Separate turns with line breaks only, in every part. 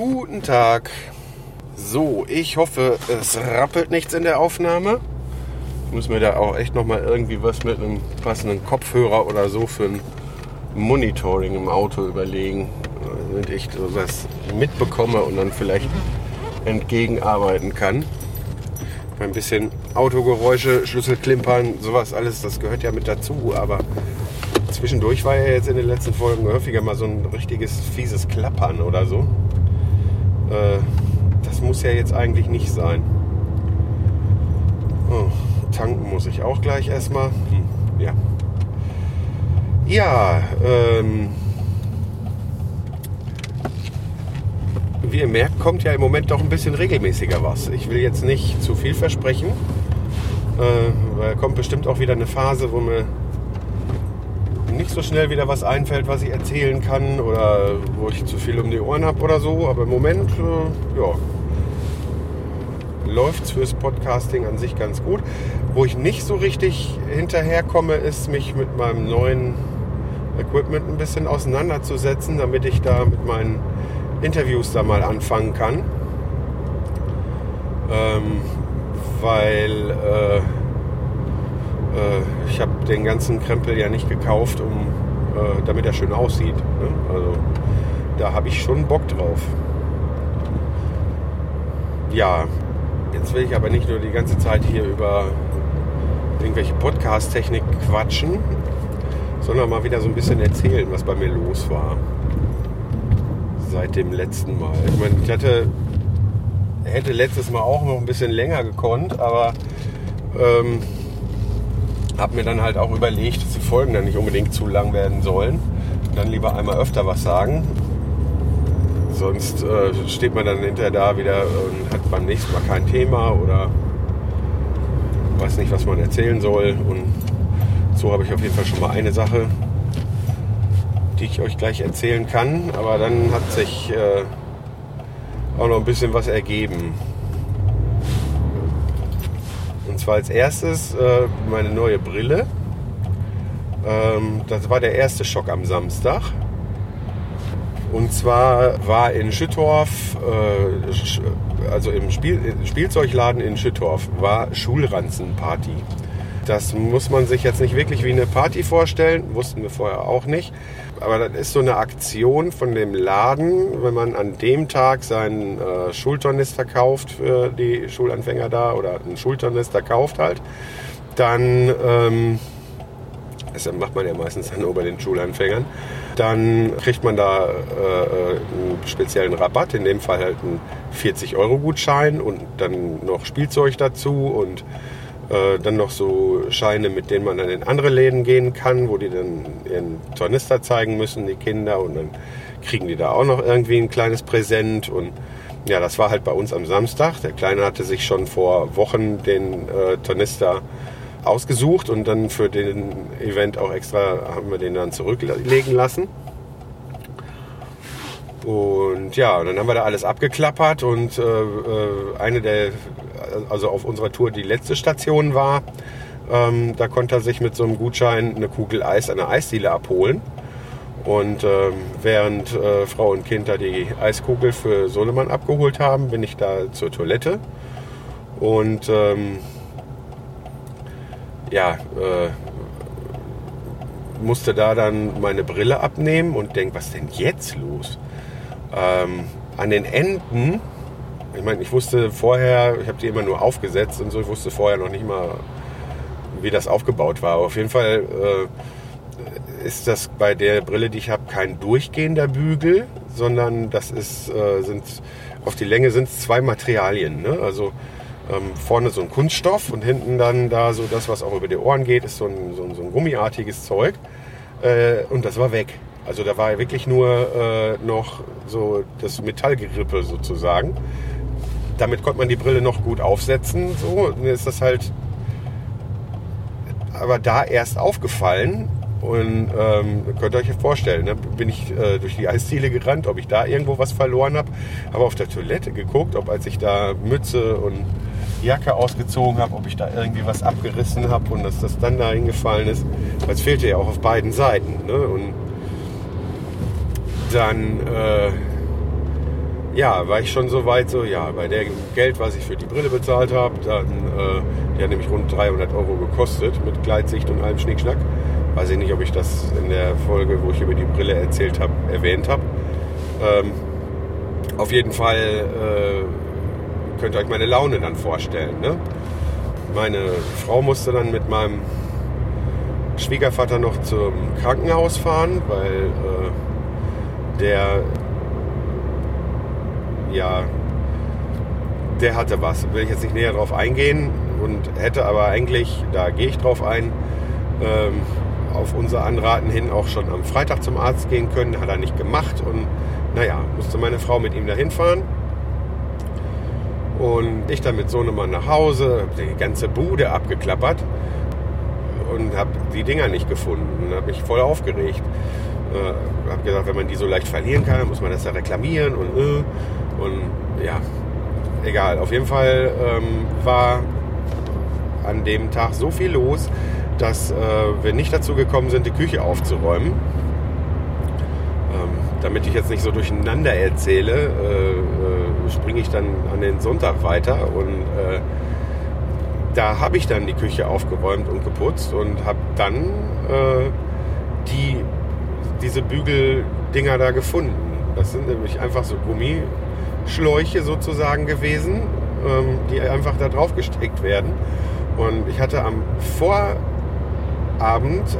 Guten Tag. So, ich hoffe, es rappelt nichts in der Aufnahme. Ich muss mir da auch echt nochmal irgendwie was mit einem passenden Kopfhörer oder so für ein Monitoring im Auto überlegen, damit ich sowas mitbekomme und dann vielleicht entgegenarbeiten kann. Ein bisschen Autogeräusche, Schlüsselklimpern, sowas alles, das gehört ja mit dazu, aber zwischendurch war ja jetzt in den letzten Folgen häufiger mal so ein richtiges fieses Klappern oder so. Äh, das muss ja jetzt eigentlich nicht sein. Oh, tanken muss ich auch gleich erstmal. Hm, ja. Ja, ähm, wie ihr merkt, kommt ja im Moment doch ein bisschen regelmäßiger was. Ich will jetzt nicht zu viel versprechen, äh, weil kommt bestimmt auch wieder eine Phase, wo mir nicht so schnell wieder was einfällt, was ich erzählen kann oder wo ich zu viel um die Ohren habe oder so. Aber im Moment, äh, ja, läuft es fürs Podcasting an sich ganz gut. Wo ich nicht so richtig hinterherkomme, ist mich mit meinem neuen Equipment ein bisschen auseinanderzusetzen, damit ich da mit meinen Interviews da mal anfangen kann. Ähm, weil äh, äh, ich habe den ganzen Krempel ja nicht gekauft, um, äh, damit er schön aussieht. Ne? Also da habe ich schon Bock drauf. Ja, jetzt will ich aber nicht nur die ganze Zeit hier über irgendwelche Podcast-Technik quatschen, sondern mal wieder so ein bisschen erzählen, was bei mir los war seit dem letzten Mal. Ich meine, ich hatte, hätte letztes Mal auch noch ein bisschen länger gekonnt, aber ähm, habe mir dann halt auch überlegt, dass die Folgen dann nicht unbedingt zu lang werden sollen. Dann lieber einmal öfter was sagen. Sonst äh, steht man dann hinterher da wieder und hat beim nächsten Mal kein Thema oder weiß nicht, was man erzählen soll. Und so habe ich auf jeden Fall schon mal eine Sache die ich euch gleich erzählen kann. Aber dann hat sich äh, auch noch ein bisschen was ergeben. Und zwar als erstes äh, meine neue Brille. Ähm, das war der erste Schock am Samstag. Und zwar war in Schüttorf, äh, also im Spiel, Spielzeugladen in Schüttorf, war Schulranzenparty. Das muss man sich jetzt nicht wirklich wie eine Party vorstellen, wussten wir vorher auch nicht. Aber das ist so eine Aktion von dem Laden, wenn man an dem Tag seinen äh, Schultornister kauft für die Schulanfänger da oder einen Schultornister kauft halt, dann, ähm, das macht man ja meistens dann nur bei den Schulanfängern, dann kriegt man da äh, einen speziellen Rabatt, in dem Fall halt einen 40-Euro-Gutschein und dann noch Spielzeug dazu und äh, dann noch so Scheine, mit denen man dann in andere Läden gehen kann, wo die dann ihren Tornister zeigen müssen, die Kinder. Und dann kriegen die da auch noch irgendwie ein kleines Präsent. Und ja, das war halt bei uns am Samstag. Der Kleine hatte sich schon vor Wochen den äh, Tornister ausgesucht und dann für den Event auch extra haben wir den dann zurücklegen lassen. Und ja, dann haben wir da alles abgeklappert und äh, äh, eine der, also auf unserer Tour die letzte Station war, ähm, da konnte er sich mit so einem Gutschein eine Kugel Eis an der Eisdiele abholen. Und ähm, während äh, Frau und Kind da die Eiskugel für Solemann abgeholt haben, bin ich da zur Toilette und ähm, ja, äh, musste da dann meine Brille abnehmen und denk, was denn jetzt los? Ähm, an den Enden, ich meine, ich wusste vorher, ich habe die immer nur aufgesetzt und so, ich wusste vorher noch nicht mal, wie das aufgebaut war. Aber auf jeden Fall äh, ist das bei der Brille, die ich habe, kein durchgehender Bügel, sondern das ist, äh, sind, auf die Länge sind es zwei Materialien. Ne? Also ähm, vorne so ein Kunststoff und hinten dann da so das, was auch über die Ohren geht, ist so ein, so ein, so ein gummiartiges Zeug. Äh, und das war weg. Also da war wirklich nur äh, noch so das Metallgerippe sozusagen. Damit konnte man die Brille noch gut aufsetzen. So, mir ist das halt aber da erst aufgefallen. Und ähm, könnt ihr euch vorstellen, ne, bin ich äh, durch die Eisdiele gerannt, ob ich da irgendwo was verloren habe. Habe auf der Toilette geguckt, ob als ich da Mütze und Jacke ausgezogen habe, ob ich da irgendwie was abgerissen habe und dass das dann da hingefallen ist. Weil es fehlte ja auch auf beiden Seiten. Ne? Und dann äh, ja, war ich schon so weit, so ja, bei dem Geld, was ich für die Brille bezahlt habe, dann, äh, die hat nämlich rund 300 Euro gekostet mit Gleitsicht und allem Schnickschnack. Weiß ich nicht, ob ich das in der Folge, wo ich über die Brille erzählt habe, erwähnt habe. Ähm, auf jeden Fall äh, könnt ihr euch meine Laune dann vorstellen. Ne? Meine Frau musste dann mit meinem Schwiegervater noch zum Krankenhaus fahren, weil äh, der ja, der hatte was. Will ich jetzt nicht näher drauf eingehen und hätte aber eigentlich, da gehe ich drauf ein, ähm, auf unser Anraten hin auch schon am Freitag zum Arzt gehen können. Hat er nicht gemacht und naja, musste meine Frau mit ihm dahin fahren. Und ich dann mit Sohnemann nach Hause, die ganze Bude abgeklappert und habe die Dinger nicht gefunden. Habe mich voll aufgeregt. Äh, habe gesagt, wenn man die so leicht verlieren kann, muss man das ja reklamieren und äh. Und ja, egal. Auf jeden Fall ähm, war an dem Tag so viel los, dass äh, wir nicht dazu gekommen sind, die Küche aufzuräumen. Ähm, damit ich jetzt nicht so durcheinander erzähle, äh, äh, springe ich dann an den Sonntag weiter und äh, da habe ich dann die Küche aufgeräumt und geputzt und habe dann äh, die, diese Bügeldinger da gefunden. Das sind nämlich einfach so Gummi, Schläuche sozusagen gewesen, ähm, die einfach da drauf gesteckt werden. Und ich hatte am Vorabend,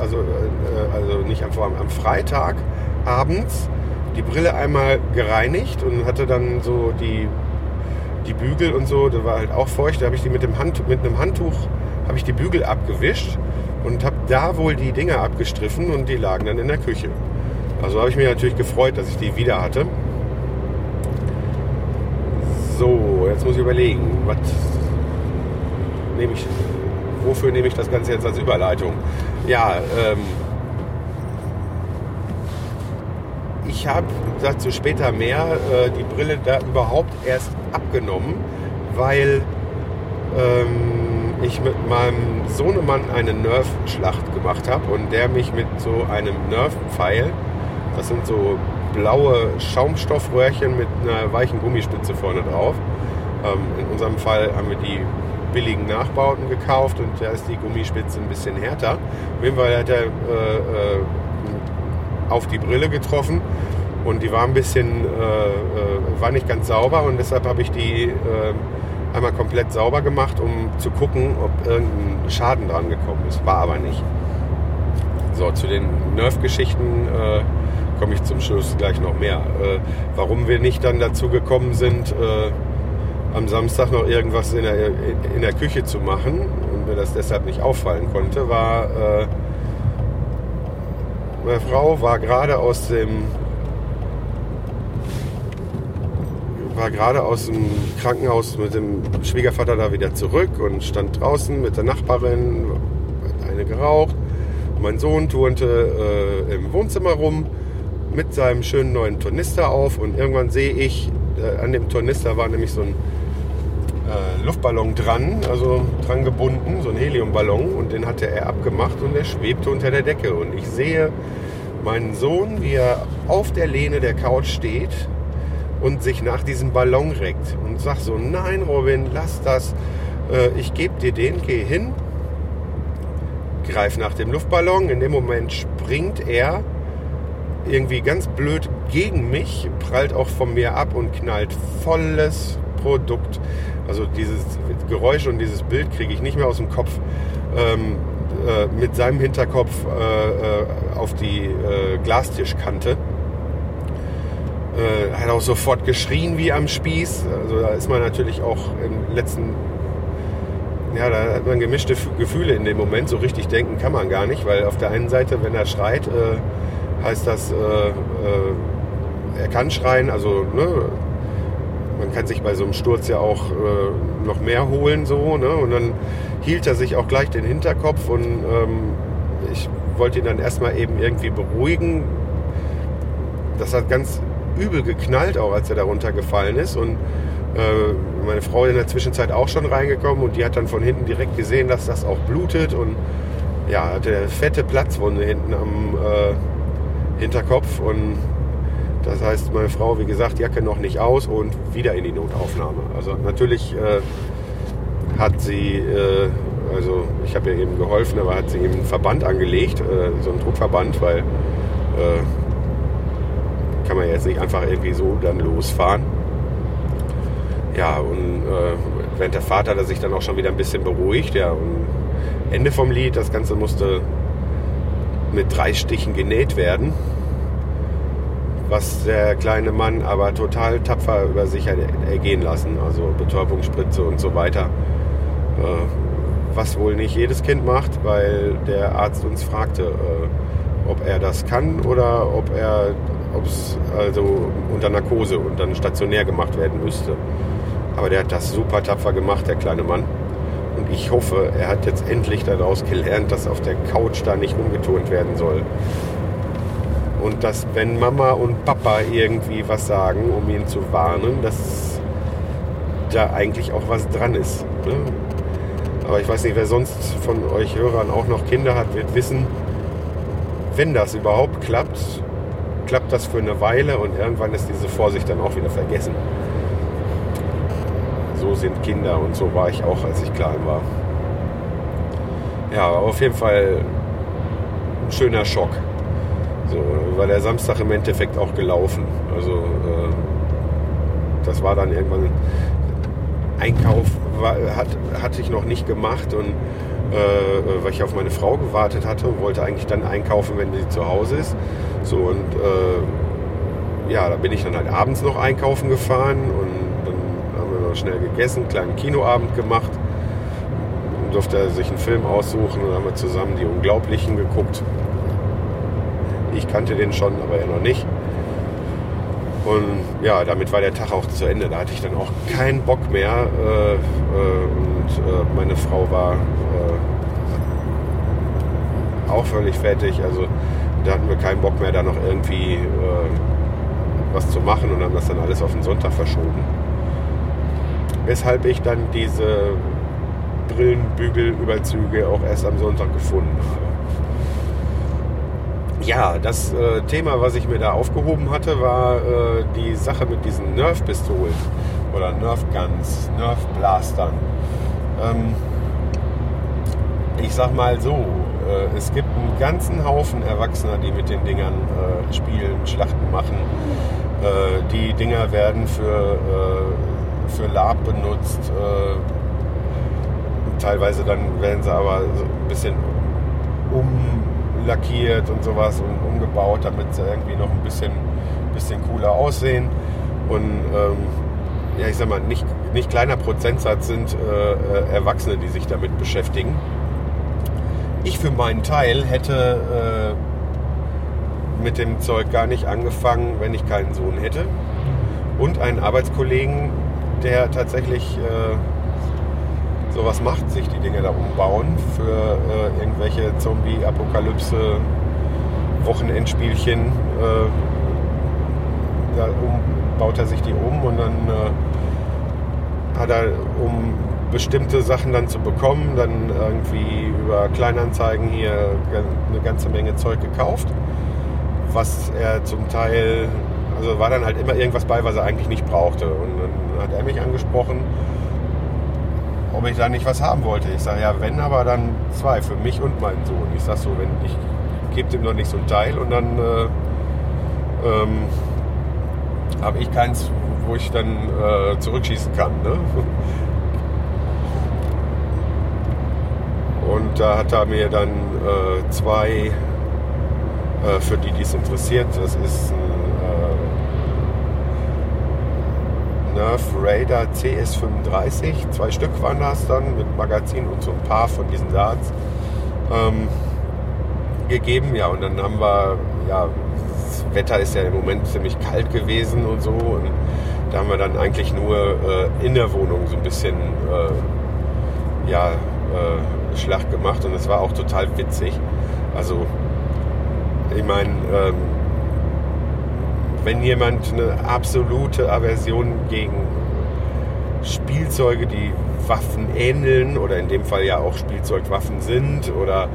also, äh, also nicht am Vorabend, am Freitag abends die Brille einmal gereinigt und hatte dann so die, die Bügel und so, da war halt auch feucht, da habe ich die mit, dem Hand, mit einem Handtuch, habe ich die Bügel abgewischt und habe da wohl die Dinger abgestriffen und die lagen dann in der Küche. Also habe ich mich natürlich gefreut, dass ich die wieder hatte. So, jetzt muss ich überlegen, was nehme ich, wofür nehme ich das Ganze jetzt als Überleitung? Ja, ähm, ich habe dazu später mehr äh, die Brille da überhaupt erst abgenommen, weil ähm, ich mit meinem Sohnemann eine Nerf-Schlacht gemacht habe und der mich mit so einem Nerf-Pfeil, das sind so blaue Schaumstoffröhrchen mit einer weichen Gummispitze vorne drauf. Ähm, in unserem Fall haben wir die billigen Nachbauten gekauft und da ist die Gummispitze ein bisschen härter. Auf jeden Fall hat er äh, äh, auf die Brille getroffen und die war ein bisschen, äh, äh war nicht ganz sauber und deshalb habe ich die äh, einmal komplett sauber gemacht, um zu gucken, ob irgendein Schaden dran gekommen ist. War aber nicht. So, zu den Nerf-Geschichten äh, komme ich zum Schluss gleich noch mehr. Äh, warum wir nicht dann dazu gekommen sind, äh, am Samstag noch irgendwas in der, in der Küche zu machen und mir das deshalb nicht auffallen konnte, war, äh, meine Frau war gerade aus dem war gerade aus dem Krankenhaus mit dem Schwiegervater da wieder zurück und stand draußen mit der Nachbarin, hat eine geraucht. Mein Sohn turnte äh, im Wohnzimmer rum mit seinem schönen neuen Tornister auf und irgendwann sehe ich, äh, an dem Tornister war nämlich so ein äh, Luftballon dran, also dran gebunden, so ein Heliumballon und den hatte er abgemacht und der schwebte unter der Decke und ich sehe meinen Sohn, wie er auf der Lehne der Couch steht und sich nach diesem Ballon reckt und sagt so, nein Robin, lass das, äh, ich gebe dir den, geh hin, greif nach dem Luftballon, in dem Moment springt er irgendwie ganz blöd gegen mich, prallt auch von mir ab und knallt volles Produkt. Also dieses Geräusch und dieses Bild kriege ich nicht mehr aus dem Kopf. Ähm, äh, mit seinem Hinterkopf äh, äh auf die äh, Glastischkante. Äh, hat auch sofort geschrien wie am Spieß. Also da ist man natürlich auch im letzten ja, da hat man gemischte Gefühle in dem Moment. So richtig denken kann man gar nicht, weil auf der einen Seite, wenn er schreit, äh, heißt das, äh, äh, er kann schreien, also ne, man kann sich bei so einem Sturz ja auch äh, noch mehr holen so, ne? Und dann hielt er sich auch gleich den Hinterkopf und ähm, ich wollte ihn dann erstmal eben irgendwie beruhigen. Das hat ganz übel geknallt, auch als er da runtergefallen ist. Und äh, meine Frau in der Zwischenzeit auch schon reingekommen und die hat dann von hinten direkt gesehen, dass das auch blutet und ja, hatte eine fette Platzwunde hinten am äh, Hinterkopf und das heißt, meine Frau, wie gesagt, Jacke noch nicht aus und wieder in die Notaufnahme. Also natürlich äh, hat sie, äh, also ich habe ihr eben geholfen, aber hat sie ihm einen Verband angelegt, äh, so einen Druckverband, weil äh, kann man jetzt nicht einfach irgendwie so dann losfahren. Ja, und äh, während der Fahrt hat er sich dann auch schon wieder ein bisschen beruhigt. Ja, und Ende vom Lied, das Ganze musste mit drei Stichen genäht werden was der kleine Mann aber total tapfer über sich hat ergehen lassen. Also Betäubungsspritze und so weiter. Äh, was wohl nicht jedes Kind macht, weil der Arzt uns fragte, äh, ob er das kann oder ob er ob es also unter Narkose und dann stationär gemacht werden müsste. Aber der hat das super tapfer gemacht, der kleine Mann. Und ich hoffe, er hat jetzt endlich daraus gelernt, dass auf der Couch da nicht umgetont werden soll. Und dass, wenn Mama und Papa irgendwie was sagen, um ihn zu warnen, dass da eigentlich auch was dran ist. Ne? Aber ich weiß nicht, wer sonst von euch Hörern auch noch Kinder hat, wird wissen, wenn das überhaupt klappt, klappt das für eine Weile und irgendwann ist diese Vorsicht dann auch wieder vergessen. So sind Kinder und so war ich auch, als ich klein war. Ja, auf jeden Fall ein schöner Schock. So war der Samstag im Endeffekt auch gelaufen. Also äh, das war dann irgendwann Einkauf war, hat, hatte ich noch nicht gemacht und äh, weil ich auf meine Frau gewartet hatte und wollte eigentlich dann einkaufen, wenn sie zu Hause ist. So und äh, ja, da bin ich dann halt abends noch einkaufen gefahren und dann haben wir noch schnell gegessen, kleinen Kinoabend gemacht. Durfte er sich einen Film aussuchen und haben wir zusammen die Unglaublichen geguckt. Ich kannte den schon, aber er noch nicht. Und ja, damit war der Tag auch zu Ende. Da hatte ich dann auch keinen Bock mehr. Äh, äh, und äh, meine Frau war äh, auch völlig fertig. Also da hatten wir keinen Bock mehr, da noch irgendwie äh, was zu machen und haben das dann alles auf den Sonntag verschoben. Weshalb ich dann diese Brillenbügelüberzüge auch erst am Sonntag gefunden habe. Ja, das äh, Thema, was ich mir da aufgehoben hatte, war äh, die Sache mit diesen Nerf-Pistolen oder Nerf-Guns, Nerf-Blastern. Ähm, ich sag mal so, äh, es gibt einen ganzen Haufen Erwachsener, die mit den Dingern äh, spielen, Schlachten machen. Äh, die Dinger werden für, äh, für Lab benutzt. teilweise dann werden sie aber so ein bisschen um lackiert und sowas und umgebaut, damit sie irgendwie noch ein bisschen, bisschen cooler aussehen. Und ähm, ja, ich sag mal, nicht, nicht kleiner Prozentsatz sind äh, äh, Erwachsene, die sich damit beschäftigen. Ich für meinen Teil hätte äh, mit dem Zeug gar nicht angefangen, wenn ich keinen Sohn hätte. Und einen Arbeitskollegen, der tatsächlich äh, sowas macht, sich die Dinge da umbauen für äh, irgendwelche Zombie-Apokalypse, Wochenendspielchen. Äh, da um, baut er sich die um und dann äh, hat er, um bestimmte Sachen dann zu bekommen, dann irgendwie über Kleinanzeigen hier eine ganze Menge Zeug gekauft, was er zum Teil, also war dann halt immer irgendwas bei, was er eigentlich nicht brauchte. Und dann hat er mich angesprochen, ob ich da nicht was haben wollte. Ich sage, ja, wenn, aber dann zwei, für mich und meinen Sohn. Ich sage so, wenn ich gebe dem noch nicht so ein Teil und dann äh, ähm, habe ich keins, wo ich dann äh, zurückschießen kann. Ne? Und da hat er mir dann äh, zwei, äh, für die, die es interessiert, das ist ein Nerf Raider CS35. Zwei Stück waren das dann mit Magazin und so ein paar von diesen Darts. Ähm, gegeben. Ja, und dann haben wir, ja, das Wetter ist ja im Moment ziemlich kalt gewesen und so. Und da haben wir dann eigentlich nur äh, in der Wohnung so ein bisschen äh, ja, äh, Schlacht gemacht und es war auch total witzig. Also, ich meine, ähm, wenn jemand eine absolute Aversion gegen Spielzeuge, die Waffen ähneln oder in dem Fall ja auch Spielzeugwaffen sind oder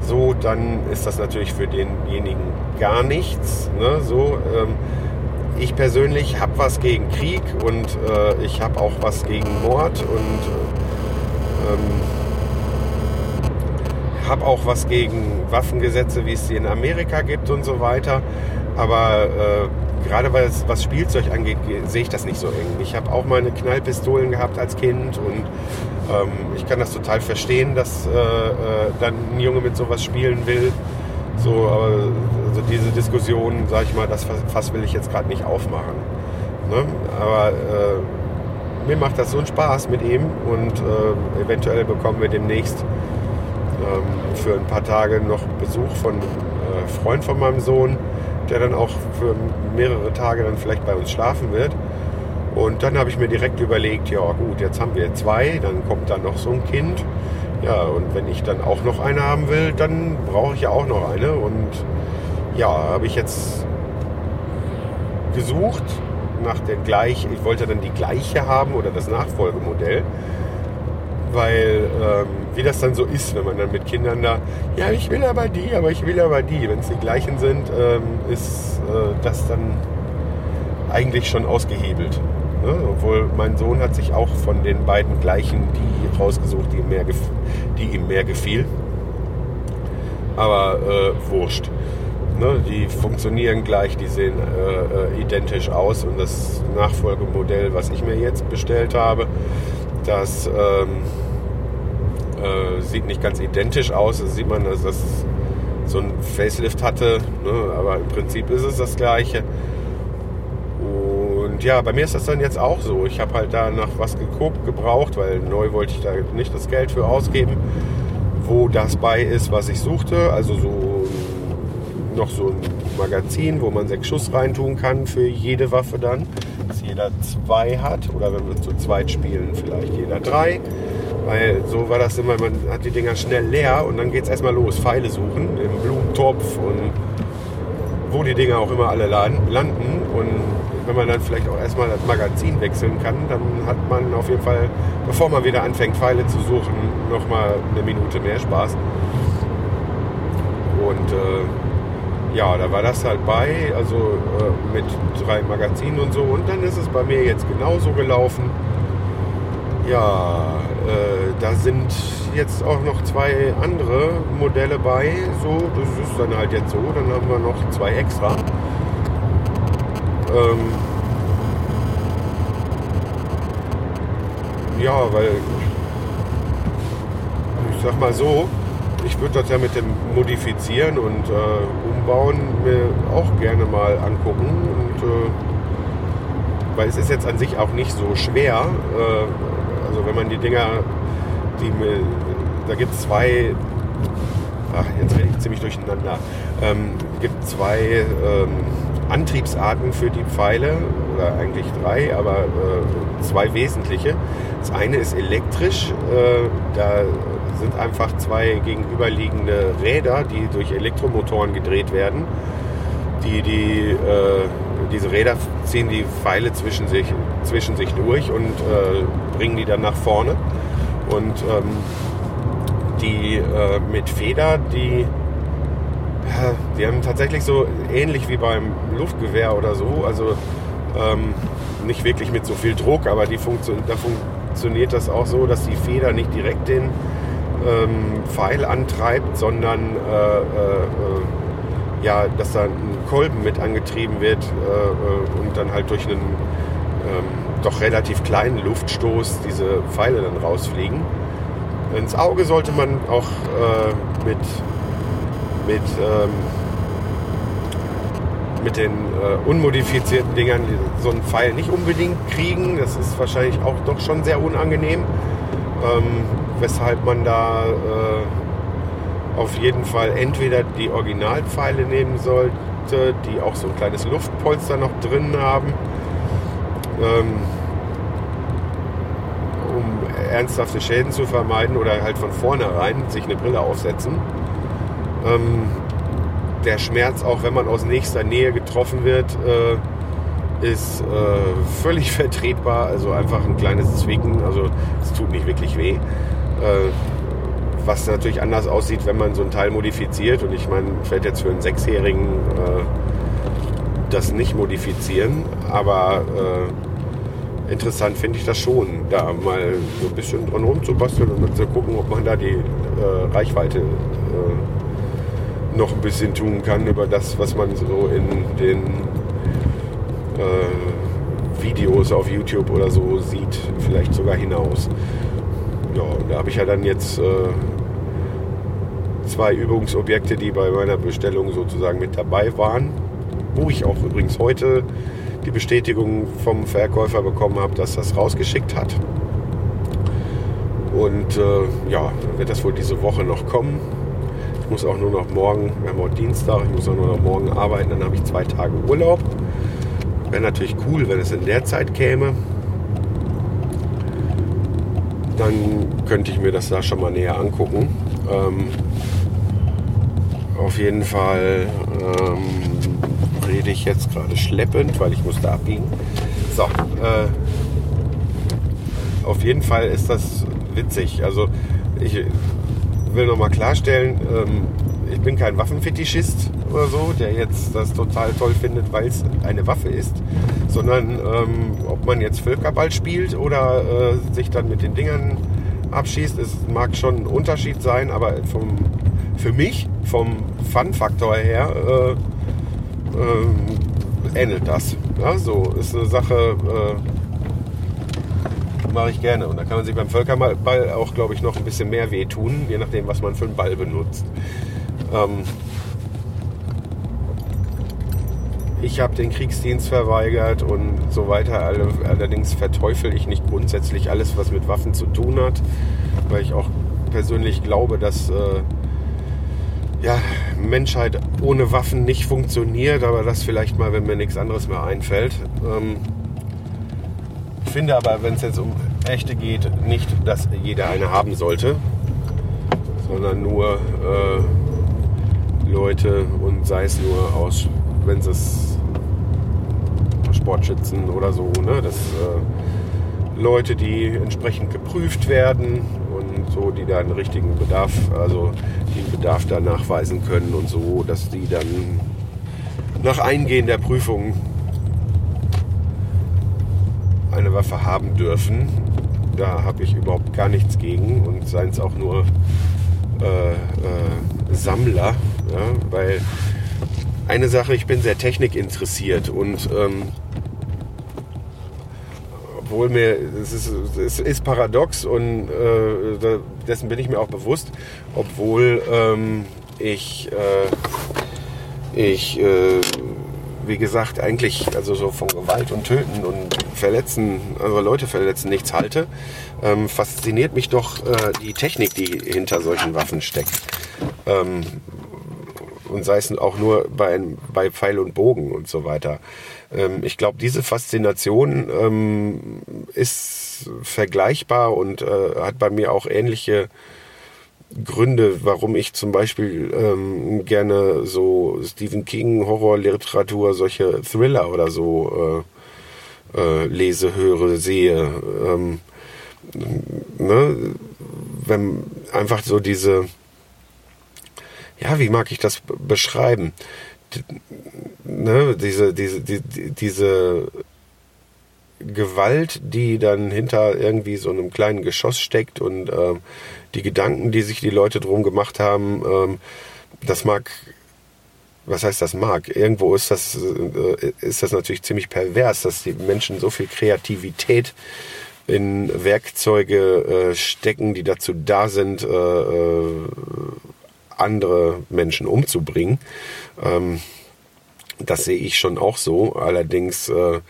so, dann ist das natürlich für denjenigen gar nichts. Ne? So, ähm, ich persönlich habe was gegen Krieg und äh, ich habe auch was gegen Mord und ähm, habe auch was gegen Waffengesetze, wie es sie in Amerika gibt und so weiter. Aber äh, gerade was, was Spielzeug angeht, sehe ich das nicht so eng. Ich habe auch meine Knallpistolen gehabt als Kind und ähm, ich kann das total verstehen, dass äh, äh, dann ein Junge mit sowas spielen will. So, also diese Diskussion, sage ich mal, das Fass will ich jetzt gerade nicht aufmachen. Ne? Aber äh, mir macht das so einen Spaß mit ihm und äh, eventuell bekommen wir demnächst ähm, für ein paar Tage noch Besuch von einem äh, Freund von meinem Sohn, der dann auch für mehrere Tage dann vielleicht bei uns schlafen wird. Und dann habe ich mir direkt überlegt, ja gut, jetzt haben wir zwei, dann kommt dann noch so ein Kind. Ja, und wenn ich dann auch noch eine haben will, dann brauche ich ja auch noch eine. Und ja, habe ich jetzt gesucht nach der gleichen, ich wollte dann die gleiche haben oder das Nachfolgemodell. Weil, ähm, wie das dann so ist, wenn man dann mit Kindern da, ja, ich will aber die, aber ich will aber die. Wenn es die gleichen sind, ähm, ist äh, das dann eigentlich schon ausgehebelt. Ne? Obwohl mein Sohn hat sich auch von den beiden gleichen die rausgesucht, die ihm mehr, die ihm mehr gefiel. Aber äh, wurscht. Ne? Die funktionieren gleich, die sehen äh, äh, identisch aus. Und das Nachfolgemodell, was ich mir jetzt bestellt habe, das ähm, äh, sieht nicht ganz identisch aus. Das sieht man, dass das so ein Facelift hatte, ne? aber im Prinzip ist es das gleiche. Und ja, bei mir ist das dann jetzt auch so. Ich habe halt da nach was geguckt, gebraucht, weil neu wollte ich da nicht das Geld für ausgeben, wo das bei ist, was ich suchte. Also so noch so ein Magazin, wo man sechs Schuss reintun kann für jede Waffe dann. Dass jeder zwei hat oder wenn wir zu zweit spielen, vielleicht jeder drei. Weil so war das immer, man hat die Dinger schnell leer und dann geht es erstmal los. Pfeile suchen im Blumentopf und wo die Dinger auch immer alle landen. Und wenn man dann vielleicht auch erstmal das Magazin wechseln kann, dann hat man auf jeden Fall, bevor man wieder anfängt, Pfeile zu suchen, nochmal eine Minute mehr Spaß. Und äh, ja, da war das halt bei, also äh, mit drei Magazinen und so. Und dann ist es bei mir jetzt genauso gelaufen. Ja, da sind jetzt auch noch zwei andere Modelle bei. So, das ist dann halt jetzt so. Dann haben wir noch zwei extra. Ähm, ja, weil ich sag mal so, ich würde das ja mit dem Modifizieren und äh, Umbauen mir auch gerne mal angucken. Und, äh, weil es ist jetzt an sich auch nicht so schwer. Äh, also wenn man die Dinger, die da gibt es zwei, ach, jetzt rede ich ziemlich durcheinander, ähm, gibt zwei ähm, Antriebsarten für die Pfeile, oder eigentlich drei, aber äh, zwei wesentliche. Das eine ist elektrisch, äh, da sind einfach zwei gegenüberliegende Räder, die durch Elektromotoren gedreht werden. Die, die, äh, diese Räder ziehen die Pfeile zwischen sich, zwischen sich durch und äh, bringen die dann nach vorne. Und ähm, die äh, mit Feder, die die haben tatsächlich so ähnlich wie beim Luftgewehr oder so, also ähm, nicht wirklich mit so viel Druck, aber die Funktion, da funktioniert das auch so, dass die Feder nicht direkt den ähm, Pfeil antreibt, sondern äh, äh, ja, dass da ein Kolben mit angetrieben wird äh, äh, und dann halt durch einen ähm, doch relativ kleinen Luftstoß diese Pfeile dann rausfliegen. Ins Auge sollte man auch äh, mit mit, ähm, mit den äh, unmodifizierten Dingern so einen Pfeil nicht unbedingt kriegen. Das ist wahrscheinlich auch doch schon sehr unangenehm, ähm, weshalb man da auf jeden Fall entweder die Originalpfeile nehmen sollte, die auch so ein kleines Luftpolster noch drin haben, ähm, um ernsthafte Schäden zu vermeiden oder halt von vornherein sich eine Brille aufsetzen. Ähm, der Schmerz, auch wenn man aus nächster Nähe getroffen wird, äh, ist äh, völlig vertretbar. Also einfach ein kleines Zwicken. Also es tut nicht wirklich weh. Äh, was natürlich anders aussieht, wenn man so ein Teil modifiziert. Und ich meine, fällt jetzt für einen Sechsjährigen äh, das nicht modifizieren. Aber äh, interessant finde ich das schon, da mal so ein bisschen dran rumzubasteln und zu gucken, ob man da die äh, Reichweite äh, noch ein bisschen tun kann über das, was man so in den äh, Videos auf YouTube oder so sieht, vielleicht sogar hinaus. Ja, da habe ich ja dann jetzt äh, zwei Übungsobjekte, die bei meiner Bestellung sozusagen mit dabei waren, wo ich auch übrigens heute die Bestätigung vom Verkäufer bekommen habe, dass das rausgeschickt hat. Und äh, ja, wird das wohl diese Woche noch kommen muss auch nur noch morgen, wir haben heute Dienstag, ich muss auch nur noch morgen arbeiten, dann habe ich zwei Tage Urlaub. Wäre natürlich cool, wenn es in der Zeit käme. Dann könnte ich mir das da schon mal näher angucken. Ähm, auf jeden Fall ähm, rede ich jetzt gerade schleppend, weil ich musste abbiegen. So, äh, auf jeden Fall ist das witzig. Also ich will nochmal klarstellen, ähm, ich bin kein Waffenfetischist oder so, der jetzt das total toll findet, weil es eine Waffe ist, sondern ähm, ob man jetzt Völkerball spielt oder äh, sich dann mit den Dingern abschießt, es mag schon ein Unterschied sein, aber vom, für mich, vom Fun-Faktor her, äh, äh, ähnelt das. Ja, so ist eine Sache, äh, mache ich gerne. Und da kann man sich beim Völkerball auch, glaube ich, noch ein bisschen mehr wehtun, je nachdem, was man für einen Ball benutzt. Ähm ich habe den Kriegsdienst verweigert und so weiter. Allerdings verteufel ich nicht grundsätzlich alles, was mit Waffen zu tun hat, weil ich auch persönlich glaube, dass äh, ja, Menschheit ohne Waffen nicht funktioniert, aber das vielleicht mal, wenn mir nichts anderes mehr einfällt. Ähm ich finde aber, wenn es jetzt um echte geht, nicht, dass jeder eine haben sollte, sondern nur äh, Leute und sei es nur aus, wenn es Sportschützen oder so, ne, dass äh, Leute, die entsprechend geprüft werden und so, die da einen richtigen Bedarf, also den Bedarf da nachweisen können und so, dass die dann nach Eingehen der Prüfung eine Waffe haben dürfen. Da habe ich überhaupt gar nichts gegen und seien es auch nur äh, äh, Sammler, ja, weil eine Sache, ich bin sehr technikinteressiert und ähm, obwohl mir, es ist, es ist paradox und äh, dessen bin ich mir auch bewusst, obwohl ähm, ich, äh, ich äh, wie gesagt, eigentlich also so von Gewalt und Töten und Verletzen, also Leute verletzen nichts halte, ähm, fasziniert mich doch äh, die Technik, die hinter solchen Waffen steckt. Ähm, und sei es auch nur bei, bei Pfeil und Bogen und so weiter. Ähm, ich glaube, diese Faszination ähm, ist vergleichbar und äh, hat bei mir auch ähnliche Gründe, warum ich zum Beispiel ähm, gerne so Stephen King, Horrorliteratur, solche Thriller oder so äh, äh, lese, höre, sehe. Ähm, ne? Wenn einfach so diese, ja, wie mag ich das beschreiben? Ne? Diese, diese, die, diese Gewalt, die dann hinter irgendwie so einem kleinen Geschoss steckt und äh, die Gedanken, die sich die Leute drum gemacht haben, ähm, das mag, was heißt das mag? Irgendwo ist das, äh, ist das natürlich ziemlich pervers, dass die Menschen so viel Kreativität in Werkzeuge äh, stecken, die dazu da sind, äh, äh andere Menschen umzubringen. Ähm, das sehe ich schon auch so. Allerdings äh,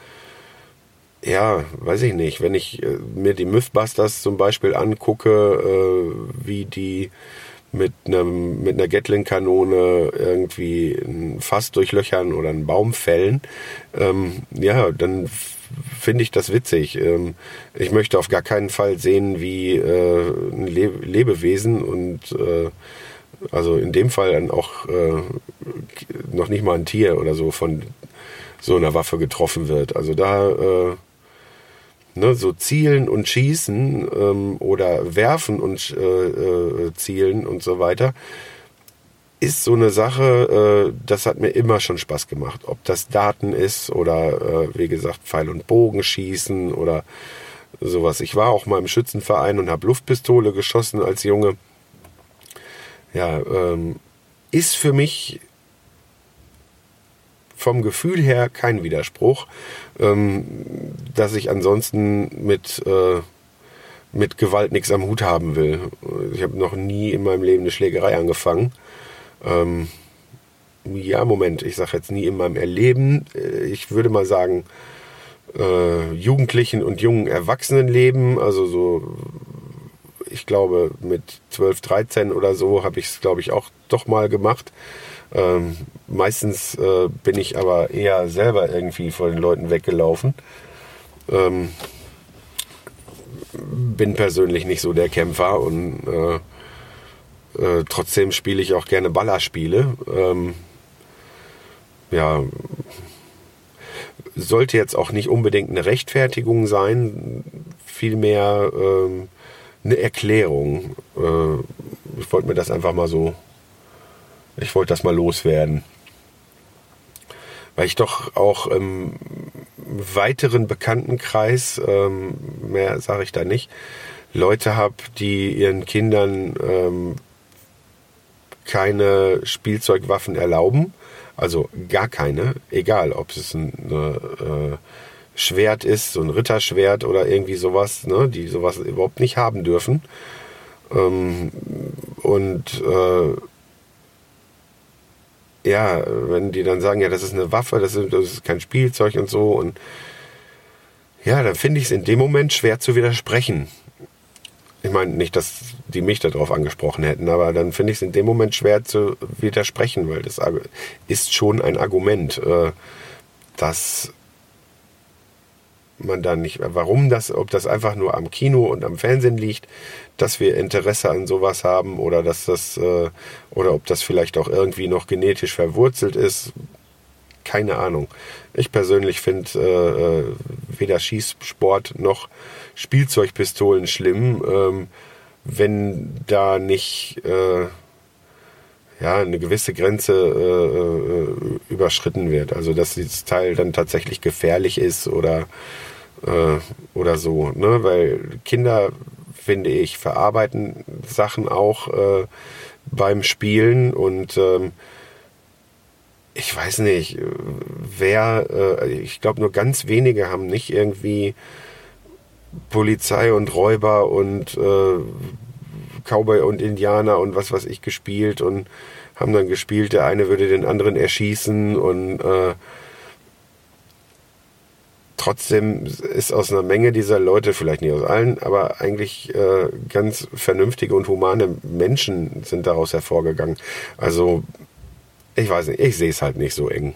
ja, weiß ich nicht, wenn ich äh, mir die Mythbusters zum Beispiel angucke, äh, wie die mit, einem, mit einer Gatling-Kanone irgendwie ein Fass durchlöchern oder einen Baum fällen, ähm, ja, dann finde ich das witzig. Ähm, ich möchte auf gar keinen Fall sehen, wie äh, ein Le Lebewesen und äh, also in dem Fall dann auch äh, noch nicht mal ein Tier oder so von so einer Waffe getroffen wird. Also da äh, ne, so zielen und schießen ähm, oder werfen und äh, äh, zielen und so weiter, ist so eine Sache, äh, das hat mir immer schon Spaß gemacht. Ob das Daten ist oder äh, wie gesagt Pfeil und Bogen schießen oder sowas. Ich war auch mal im Schützenverein und habe Luftpistole geschossen als Junge. Ja, ähm, ist für mich vom Gefühl her kein Widerspruch, ähm, dass ich ansonsten mit, äh, mit Gewalt nichts am Hut haben will. Ich habe noch nie in meinem Leben eine Schlägerei angefangen. Ähm, ja, Moment, ich sage jetzt nie in meinem Erleben. Äh, ich würde mal sagen, äh, Jugendlichen und jungen Erwachsenenleben, also so, ich glaube, mit 12, 13 oder so habe ich es, glaube ich, auch doch mal gemacht. Ähm, meistens äh, bin ich aber eher selber irgendwie vor den Leuten weggelaufen. Ähm, bin persönlich nicht so der Kämpfer und äh, äh, trotzdem spiele ich auch gerne Ballerspiele. Ähm, ja, sollte jetzt auch nicht unbedingt eine Rechtfertigung sein, vielmehr ähm, eine Erklärung. Äh, ich wollte mir das einfach mal so ich wollte das mal loswerden. Weil ich doch auch im weiteren Bekanntenkreis, ähm, mehr sage ich da nicht, Leute habe, die ihren Kindern ähm, keine Spielzeugwaffen erlauben. Also gar keine, egal ob es ein äh, Schwert ist, so ein Ritterschwert oder irgendwie sowas, ne, die sowas überhaupt nicht haben dürfen. Ähm, und äh, ja, wenn die dann sagen, ja, das ist eine Waffe, das ist, das ist kein Spielzeug und so und ja, dann finde ich es in dem Moment schwer zu widersprechen. Ich meine nicht, dass die mich darauf angesprochen hätten, aber dann finde ich es in dem Moment schwer zu widersprechen, weil das ist schon ein Argument, äh, dass man da nicht, warum das, ob das einfach nur am Kino und am Fernsehen liegt, dass wir Interesse an sowas haben oder dass das, äh, oder ob das vielleicht auch irgendwie noch genetisch verwurzelt ist, keine Ahnung. Ich persönlich finde äh, äh, weder Schießsport noch Spielzeugpistolen schlimm, ähm, wenn da nicht äh, ja, eine gewisse Grenze äh, äh, überschritten wird. Also dass dieses Teil dann tatsächlich gefährlich ist oder äh, oder so, ne? Weil Kinder, finde ich, verarbeiten Sachen auch äh, beim Spielen und ähm, ich weiß nicht, wer, äh, ich glaube nur ganz wenige haben nicht irgendwie Polizei und Räuber und äh, Cowboy und Indianer und was weiß ich gespielt und haben dann gespielt, der eine würde den anderen erschießen und äh, Trotzdem ist aus einer Menge dieser Leute, vielleicht nicht aus allen, aber eigentlich äh, ganz vernünftige und humane Menschen sind daraus hervorgegangen. Also, ich weiß nicht, ich sehe es halt nicht so eng.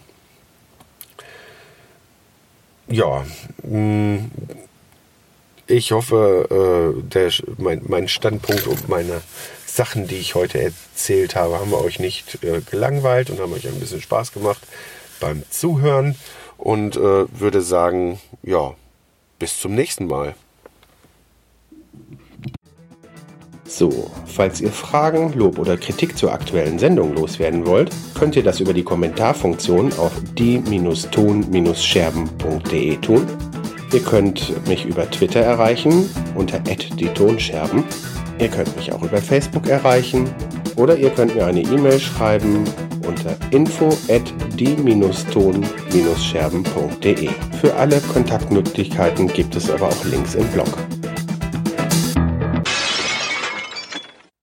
Ja, hm, ich hoffe, äh, der, mein, mein Standpunkt und meine Sachen, die ich heute erzählt habe, haben euch nicht äh, gelangweilt und haben euch ein bisschen Spaß gemacht beim Zuhören und äh, würde sagen, ja, bis zum nächsten Mal.
So, falls ihr Fragen, Lob oder Kritik zur aktuellen Sendung loswerden wollt, könnt ihr das über die Kommentarfunktion auf die-ton-scherben.de tun. Ihr könnt mich über Twitter erreichen unter die Tonscherben. Ihr könnt mich auch über Facebook erreichen oder ihr könnt mir eine E-Mail schreiben unter info at die-ton-scherben.de. Für alle Kontaktmöglichkeiten gibt es aber auch Links im Blog.